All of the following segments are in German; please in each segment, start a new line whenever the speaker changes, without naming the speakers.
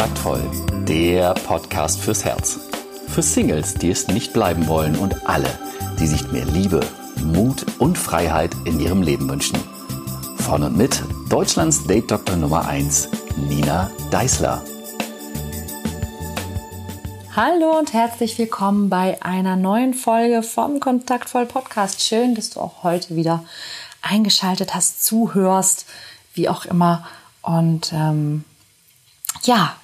Kontaktvoll, der Podcast fürs Herz. Für Singles, die es nicht bleiben wollen und alle, die sich mehr Liebe, Mut und Freiheit in ihrem Leben wünschen. Von und mit Deutschlands Date-Doktor Nummer 1, Nina Deißler.
Hallo und herzlich willkommen bei einer neuen Folge vom Kontaktvoll Podcast. Schön, dass du auch heute wieder eingeschaltet hast, zuhörst, wie auch immer. Und ähm, ja,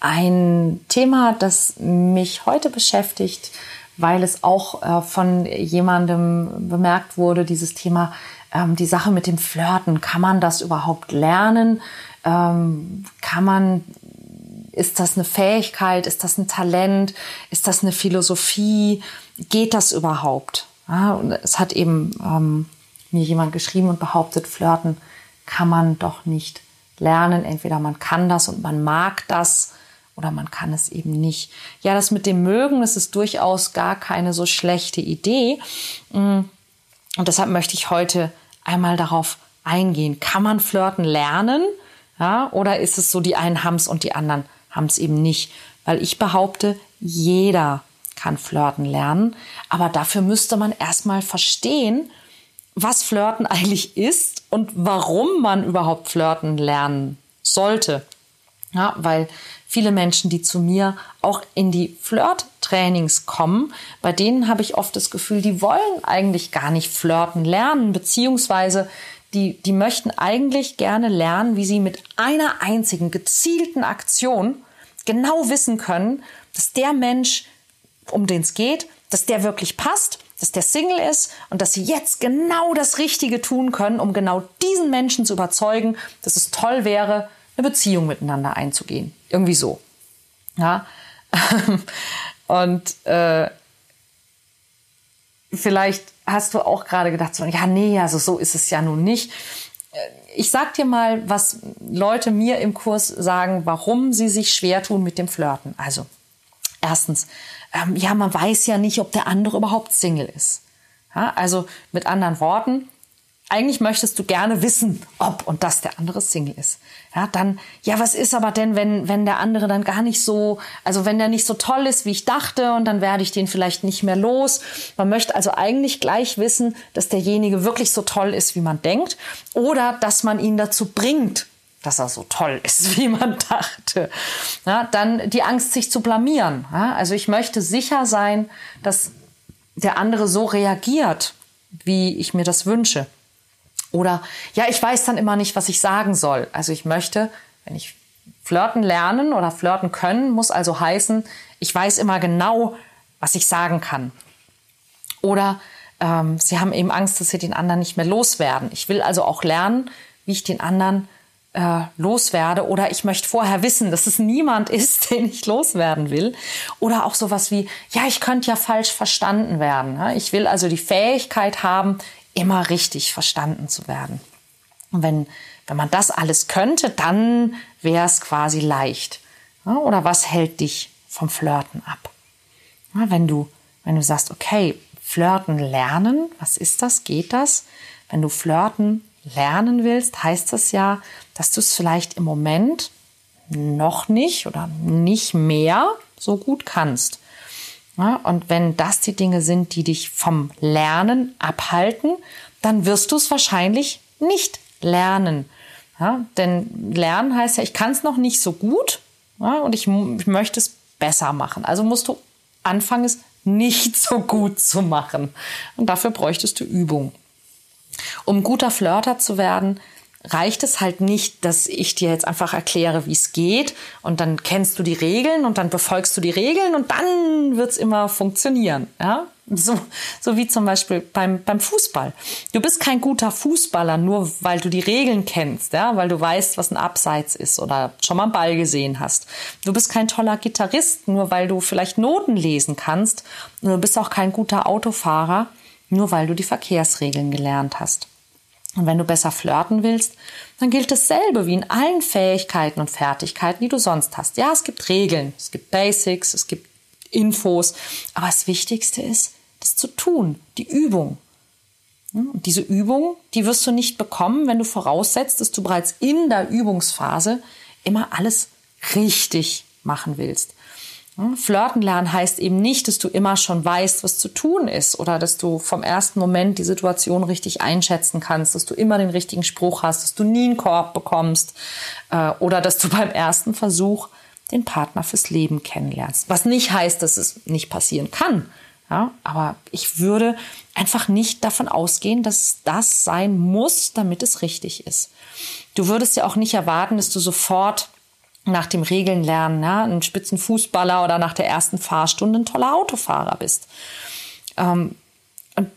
ein Thema, das mich heute beschäftigt, weil es auch äh, von jemandem bemerkt wurde, dieses Thema, ähm, die Sache mit dem Flirten. Kann man das überhaupt lernen? Ähm, kann man, ist das eine Fähigkeit? Ist das ein Talent? Ist das eine Philosophie? Geht das überhaupt? Und es hat eben ähm, mir jemand geschrieben und behauptet, Flirten kann man doch nicht lernen. Entweder man kann das und man mag das oder man kann es eben nicht. Ja, das mit dem Mögen, das ist durchaus gar keine so schlechte Idee. Mm. Und deshalb möchte ich heute einmal darauf eingehen. Kann man flirten lernen? Ja, oder ist es so, die einen haben es und die anderen haben es eben nicht? Weil ich behaupte, jeder kann flirten lernen. Aber dafür müsste man erstmal verstehen, was Flirten eigentlich ist und warum man überhaupt flirten lernen sollte. Ja, weil viele Menschen, die zu mir auch in die Flirt-Trainings kommen, bei denen habe ich oft das Gefühl, die wollen eigentlich gar nicht flirten lernen, beziehungsweise die, die möchten eigentlich gerne lernen, wie sie mit einer einzigen gezielten Aktion genau wissen können, dass der Mensch, um den es geht, dass der wirklich passt dass der Single ist und dass sie jetzt genau das Richtige tun können, um genau diesen Menschen zu überzeugen, dass es toll wäre, eine Beziehung miteinander einzugehen. Irgendwie so. Ja. und äh, vielleicht hast du auch gerade gedacht, so, ja, nee, also so ist es ja nun nicht. Äh, ich sag dir mal, was Leute mir im Kurs sagen, warum sie sich schwer tun mit dem Flirten. Also, erstens, ähm, ja, man weiß ja nicht, ob der andere überhaupt Single ist. Ja, also mit anderen Worten, eigentlich möchtest du gerne wissen, ob und dass der andere Single ist. Ja, dann, ja, was ist aber denn, wenn, wenn der andere dann gar nicht so, also wenn der nicht so toll ist, wie ich dachte, und dann werde ich den vielleicht nicht mehr los. Man möchte also eigentlich gleich wissen, dass derjenige wirklich so toll ist, wie man denkt, oder dass man ihn dazu bringt, dass er so toll ist, wie man dachte. Ja, dann die Angst, sich zu blamieren. Ja, also ich möchte sicher sein, dass der andere so reagiert, wie ich mir das wünsche. Oder ja, ich weiß dann immer nicht, was ich sagen soll. Also ich möchte, wenn ich flirten lernen oder flirten können, muss also heißen, ich weiß immer genau, was ich sagen kann. Oder ähm, sie haben eben Angst, dass sie den anderen nicht mehr loswerden. Ich will also auch lernen, wie ich den anderen äh, loswerde oder ich möchte vorher wissen, dass es niemand ist, den ich loswerden will. Oder auch sowas wie, ja, ich könnte ja falsch verstanden werden. Ich will also die Fähigkeit haben, immer richtig verstanden zu werden. Und wenn, wenn man das alles könnte, dann wäre es quasi leicht. Oder was hält dich vom Flirten ab? Wenn du, wenn du sagst, okay, Flirten lernen, was ist das? Geht das? Wenn du Flirten lernen willst, heißt das ja, dass du es vielleicht im Moment noch nicht oder nicht mehr so gut kannst. Ja, und wenn das die Dinge sind, die dich vom Lernen abhalten, dann wirst du es wahrscheinlich nicht lernen. Ja, denn Lernen heißt ja, ich kann es noch nicht so gut ja, und ich, ich möchte es besser machen. Also musst du anfangen, es nicht so gut zu machen. Und dafür bräuchtest du Übung. Um guter Flirter zu werden, reicht es halt nicht, dass ich dir jetzt einfach erkläre, wie es geht und dann kennst du die Regeln und dann befolgst du die Regeln und dann wird's immer funktionieren. Ja? So, so wie zum Beispiel beim, beim Fußball. Du bist kein guter Fußballer, nur weil du die Regeln kennst, ja? weil du weißt, was ein Abseits ist oder schon mal einen Ball gesehen hast. Du bist kein toller Gitarrist, nur weil du vielleicht Noten lesen kannst. Du bist auch kein guter Autofahrer, nur weil du die Verkehrsregeln gelernt hast. Und wenn du besser flirten willst, dann gilt dasselbe wie in allen Fähigkeiten und Fertigkeiten, die du sonst hast. Ja, es gibt Regeln, es gibt Basics, es gibt Infos, aber das Wichtigste ist, das zu tun, die Übung. Und diese Übung, die wirst du nicht bekommen, wenn du voraussetzt, dass du bereits in der Übungsphase immer alles richtig machen willst. Hm, Flirten lernen heißt eben nicht, dass du immer schon weißt, was zu tun ist oder dass du vom ersten Moment die Situation richtig einschätzen kannst, dass du immer den richtigen Spruch hast, dass du nie einen Korb bekommst äh, oder dass du beim ersten Versuch den Partner fürs Leben kennenlernst. Was nicht heißt, dass es nicht passieren kann. Ja, aber ich würde einfach nicht davon ausgehen, dass das sein muss, damit es richtig ist. Du würdest ja auch nicht erwarten, dass du sofort nach dem Regeln lernen, ja, ein Spitzenfußballer oder nach der ersten Fahrstunde ein toller Autofahrer bist. Ähm, und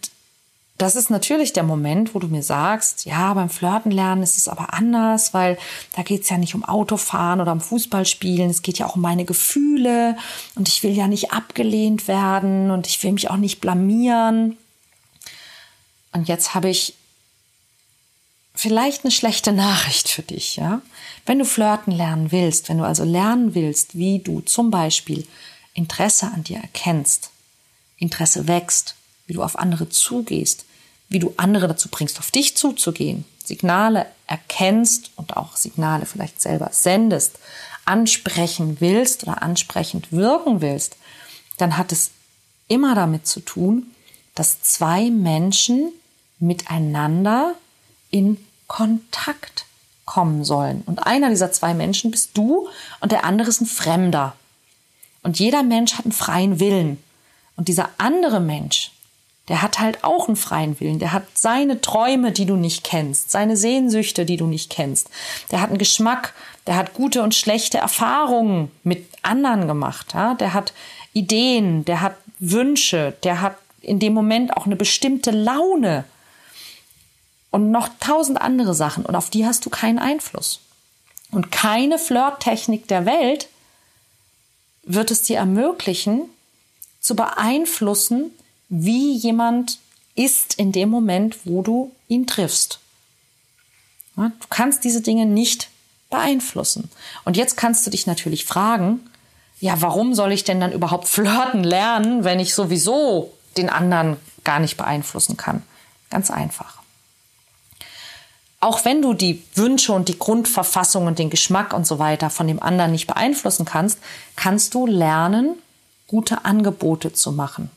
das ist natürlich der Moment, wo du mir sagst, ja, beim Flirten lernen ist es aber anders, weil da geht es ja nicht um Autofahren oder um Fußballspielen, es geht ja auch um meine Gefühle und ich will ja nicht abgelehnt werden und ich will mich auch nicht blamieren. Und jetzt habe ich vielleicht eine schlechte Nachricht für dich, ja. Wenn du flirten lernen willst, wenn du also lernen willst, wie du zum Beispiel Interesse an dir erkennst, Interesse wächst, wie du auf andere zugehst, wie du andere dazu bringst, auf dich zuzugehen, Signale erkennst und auch Signale vielleicht selber sendest, ansprechen willst oder ansprechend wirken willst, dann hat es immer damit zu tun, dass zwei Menschen miteinander in Kontakt kommen sollen. Und einer dieser zwei Menschen bist du und der andere ist ein Fremder. Und jeder Mensch hat einen freien Willen. Und dieser andere Mensch, der hat halt auch einen freien Willen. Der hat seine Träume, die du nicht kennst, seine Sehnsüchte, die du nicht kennst. Der hat einen Geschmack, der hat gute und schlechte Erfahrungen mit anderen gemacht. Ja? Der hat Ideen, der hat Wünsche, der hat in dem Moment auch eine bestimmte Laune und noch tausend andere Sachen und auf die hast du keinen Einfluss. Und keine Flirttechnik der Welt wird es dir ermöglichen, zu beeinflussen, wie jemand ist in dem Moment, wo du ihn triffst. Du kannst diese Dinge nicht beeinflussen. Und jetzt kannst du dich natürlich fragen, ja, warum soll ich denn dann überhaupt flirten lernen, wenn ich sowieso den anderen gar nicht beeinflussen kann? Ganz einfach. Auch wenn du die Wünsche und die Grundverfassung und den Geschmack und so weiter von dem anderen nicht beeinflussen kannst, kannst du lernen, gute Angebote zu machen.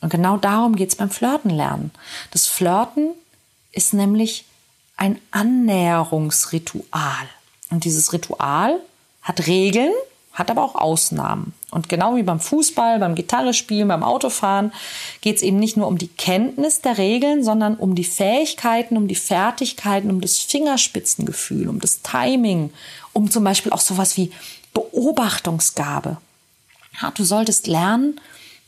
Und genau darum geht es beim Flirten lernen. Das Flirten ist nämlich ein Annäherungsritual. Und dieses Ritual hat Regeln, hat aber auch Ausnahmen. Und genau wie beim Fußball, beim Gitarrespielen, beim Autofahren geht es eben nicht nur um die Kenntnis der Regeln, sondern um die Fähigkeiten, um die Fertigkeiten, um das Fingerspitzengefühl, um das Timing, um zum Beispiel auch sowas wie Beobachtungsgabe. Ja, du solltest lernen,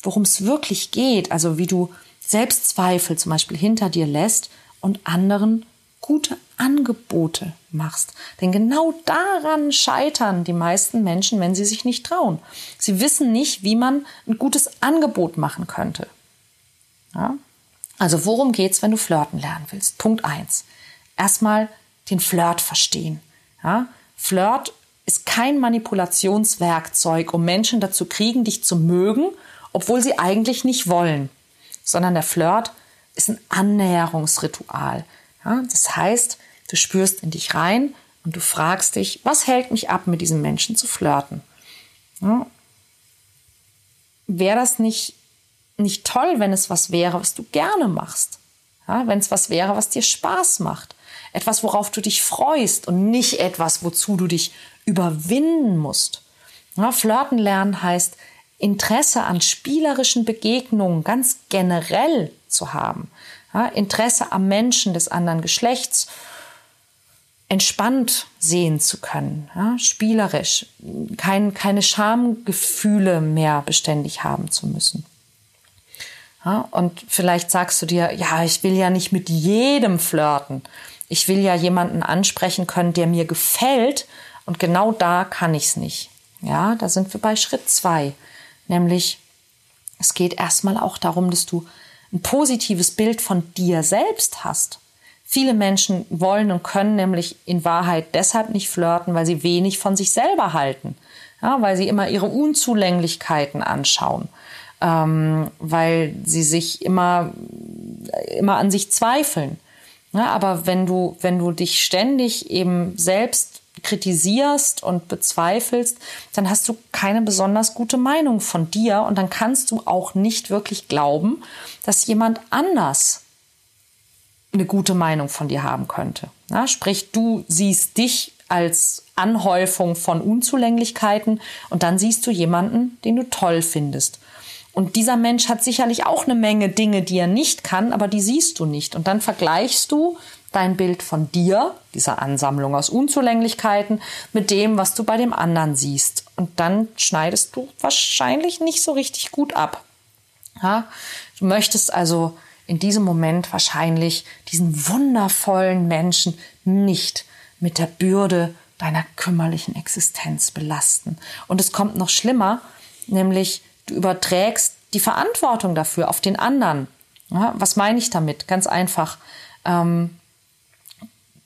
worum es wirklich geht, also wie du Selbstzweifel zum Beispiel hinter dir lässt und anderen gute Angebote machst. Denn genau daran scheitern die meisten Menschen, wenn sie sich nicht trauen. Sie wissen nicht, wie man ein gutes Angebot machen könnte. Ja? Also worum geht's, wenn du flirten lernen willst? Punkt eins: Erstmal den Flirt verstehen. Ja? Flirt ist kein Manipulationswerkzeug, um Menschen dazu kriegen, dich zu mögen obwohl sie eigentlich nicht wollen, sondern der Flirt ist ein Annäherungsritual. Ja, das heißt, du spürst in dich rein und du fragst dich, was hält mich ab, mit diesem Menschen zu flirten? Ja, wäre das nicht, nicht toll, wenn es was wäre, was du gerne machst? Ja, wenn es was wäre, was dir Spaß macht? Etwas, worauf du dich freust und nicht etwas, wozu du dich überwinden musst. Ja, flirten lernen heißt, Interesse an spielerischen Begegnungen ganz generell zu haben, ja, Interesse am Menschen des anderen Geschlechts entspannt sehen zu können, ja, spielerisch, kein, keine Schamgefühle mehr beständig haben zu müssen. Ja, und vielleicht sagst du dir, ja, ich will ja nicht mit jedem flirten. Ich will ja jemanden ansprechen können, der mir gefällt. Und genau da kann ich es nicht. Ja, da sind wir bei Schritt zwei. Nämlich, es geht erstmal auch darum, dass du ein positives Bild von dir selbst hast. Viele Menschen wollen und können nämlich in Wahrheit deshalb nicht flirten, weil sie wenig von sich selber halten, ja, weil sie immer ihre Unzulänglichkeiten anschauen, ähm, weil sie sich immer, immer an sich zweifeln. Ja, aber wenn du, wenn du dich ständig eben selbst kritisierst und bezweifelst, dann hast du keine besonders gute Meinung von dir und dann kannst du auch nicht wirklich glauben, dass jemand anders eine gute Meinung von dir haben könnte. Ja, sprich, du siehst dich als Anhäufung von Unzulänglichkeiten und dann siehst du jemanden, den du toll findest. Und dieser Mensch hat sicherlich auch eine Menge Dinge, die er nicht kann, aber die siehst du nicht. Und dann vergleichst du dein Bild von dir, dieser Ansammlung aus Unzulänglichkeiten, mit dem, was du bei dem anderen siehst. Und dann schneidest du wahrscheinlich nicht so richtig gut ab. Ja? Du möchtest also in diesem Moment wahrscheinlich diesen wundervollen Menschen nicht mit der Bürde deiner kümmerlichen Existenz belasten. Und es kommt noch schlimmer, nämlich Du überträgst die Verantwortung dafür auf den anderen. Ja, was meine ich damit? Ganz einfach. Ähm,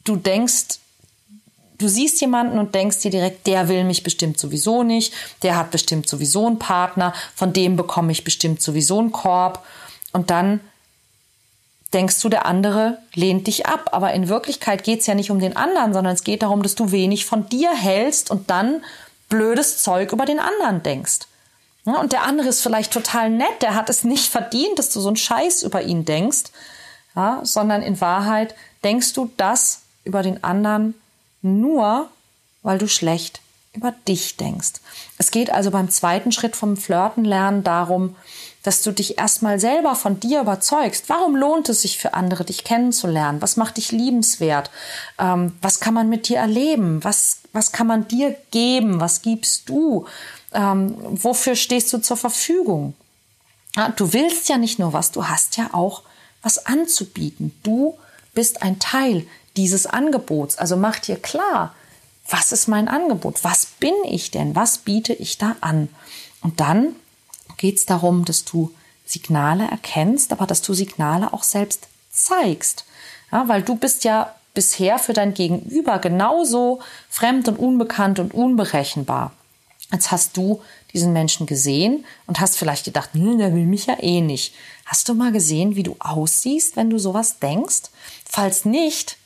du denkst, du siehst jemanden und denkst dir direkt, der will mich bestimmt sowieso nicht, der hat bestimmt sowieso einen Partner, von dem bekomme ich bestimmt sowieso einen Korb. Und dann denkst du, der andere lehnt dich ab. Aber in Wirklichkeit geht es ja nicht um den anderen, sondern es geht darum, dass du wenig von dir hältst und dann blödes Zeug über den anderen denkst. Und der andere ist vielleicht total nett, der hat es nicht verdient, dass du so einen Scheiß über ihn denkst, ja, sondern in Wahrheit denkst du das über den anderen nur, weil du schlecht über dich denkst. Es geht also beim zweiten Schritt vom Flirten lernen darum, dass du dich erstmal selber von dir überzeugst. Warum lohnt es sich für andere, dich kennenzulernen? Was macht dich liebenswert? Ähm, was kann man mit dir erleben? Was, was kann man dir geben? Was gibst du? Ähm, wofür stehst du zur Verfügung? Ja, du willst ja nicht nur was, du hast ja auch was anzubieten. Du bist ein Teil dieses Angebots. Also mach dir klar, was ist mein Angebot? Was bin ich denn? Was biete ich da an? Und dann geht es darum, dass du Signale erkennst, aber dass du Signale auch selbst zeigst. Ja, weil du bist ja bisher für dein Gegenüber genauso fremd und unbekannt und unberechenbar. Jetzt hast du diesen Menschen gesehen und hast vielleicht gedacht, hm, der will mich ja eh nicht. Hast du mal gesehen, wie du aussiehst, wenn du sowas denkst? Falls nicht,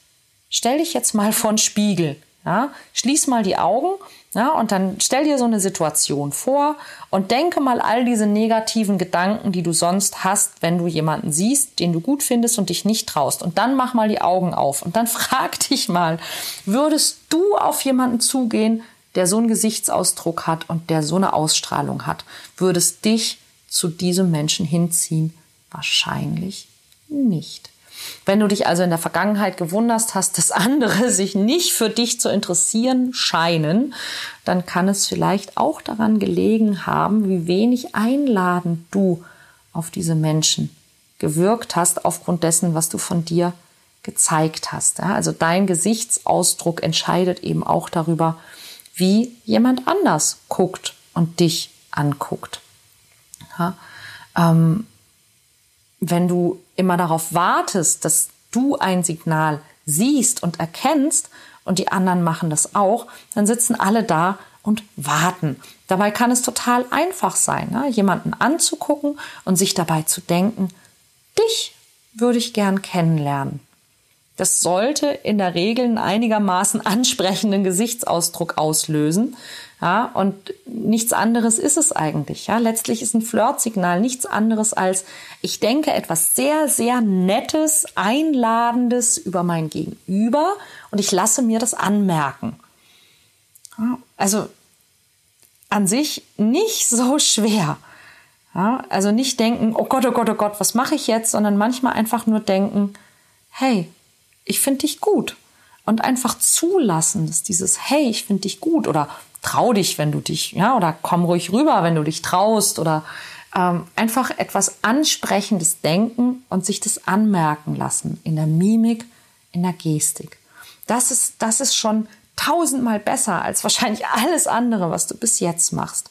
stell dich jetzt mal vor den Spiegel. Ja? Schließ mal die Augen ja, und dann stell dir so eine Situation vor und denke mal all diese negativen Gedanken, die du sonst hast, wenn du jemanden siehst, den du gut findest und dich nicht traust. Und dann mach mal die Augen auf und dann frag dich mal, würdest du auf jemanden zugehen, der so einen Gesichtsausdruck hat und der so eine Ausstrahlung hat, würde es dich zu diesem Menschen hinziehen? Wahrscheinlich nicht. Wenn du dich also in der Vergangenheit gewundert hast, dass andere sich nicht für dich zu interessieren scheinen, dann kann es vielleicht auch daran gelegen haben, wie wenig einladend du auf diese Menschen gewirkt hast, aufgrund dessen, was du von dir gezeigt hast. Also dein Gesichtsausdruck entscheidet eben auch darüber, wie jemand anders guckt und dich anguckt. Ja, ähm, wenn du immer darauf wartest, dass du ein Signal siehst und erkennst und die anderen machen das auch, dann sitzen alle da und warten. Dabei kann es total einfach sein, ne? jemanden anzugucken und sich dabei zu denken, dich würde ich gern kennenlernen. Das sollte in der Regel einen einigermaßen ansprechenden Gesichtsausdruck auslösen. Ja, und nichts anderes ist es eigentlich. Ja, letztlich ist ein Flirtsignal nichts anderes als, ich denke etwas sehr, sehr Nettes, Einladendes über mein Gegenüber und ich lasse mir das anmerken. Ja, also an sich nicht so schwer. Ja, also nicht denken, oh Gott, oh Gott, oh Gott, was mache ich jetzt, sondern manchmal einfach nur denken, hey, ich finde dich gut. Und einfach zulassen, dass dieses Hey, ich finde dich gut oder trau dich, wenn du dich, ja, oder komm ruhig rüber, wenn du dich traust oder ähm, einfach etwas Ansprechendes denken und sich das anmerken lassen in der Mimik, in der Gestik. Das ist, das ist schon tausendmal besser als wahrscheinlich alles andere, was du bis jetzt machst.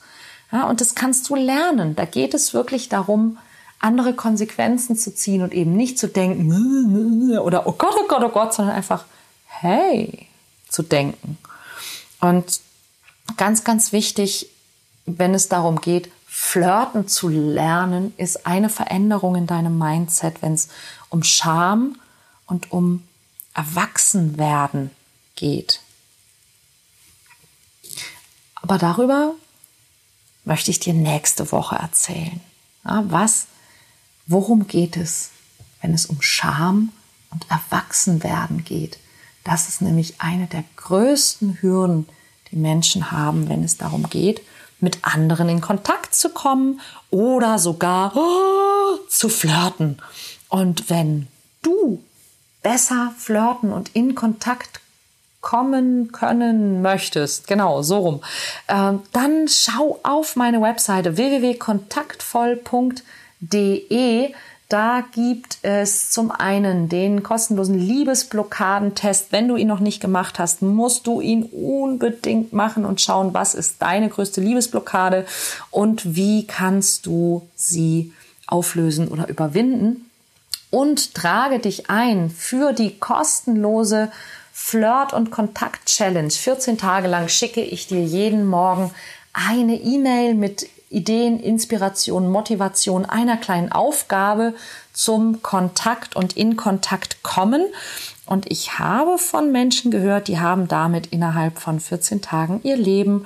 Ja, und das kannst du lernen. Da geht es wirklich darum, andere Konsequenzen zu ziehen und eben nicht zu denken oder oh Gott, oh Gott, oh Gott, sondern einfach hey zu denken. Und ganz, ganz wichtig, wenn es darum geht, flirten zu lernen, ist eine Veränderung in deinem Mindset, wenn es um Scham und um Erwachsenwerden geht. Aber darüber möchte ich dir nächste Woche erzählen. Ja, was, worum geht es, wenn es um Scham und Erwachsenwerden geht? Das ist nämlich eine der größten Hürden, die Menschen haben, wenn es darum geht, mit anderen in Kontakt zu kommen oder sogar oh, zu flirten. Und wenn du besser flirten und in Kontakt kommen können möchtest, genau so rum, äh, dann schau auf meine Webseite www.kontaktvoll.de. Da gibt es zum einen den kostenlosen Liebesblockadentest. Wenn du ihn noch nicht gemacht hast, musst du ihn unbedingt machen und schauen, was ist deine größte Liebesblockade und wie kannst du sie auflösen oder überwinden. Und trage dich ein für die kostenlose Flirt- und Kontakt-Challenge. 14 Tage lang schicke ich dir jeden Morgen eine E-Mail mit Ideen, Inspiration, Motivation einer kleinen Aufgabe zum Kontakt und in Kontakt kommen. Und ich habe von Menschen gehört, die haben damit innerhalb von 14 Tagen ihr Leben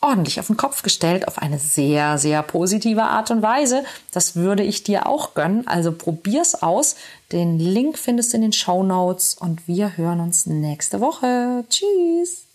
ordentlich auf den Kopf gestellt, auf eine sehr, sehr positive Art und Weise. Das würde ich dir auch gönnen. Also probier's aus. Den Link findest du in den Show Notes und wir hören uns nächste Woche. Tschüss!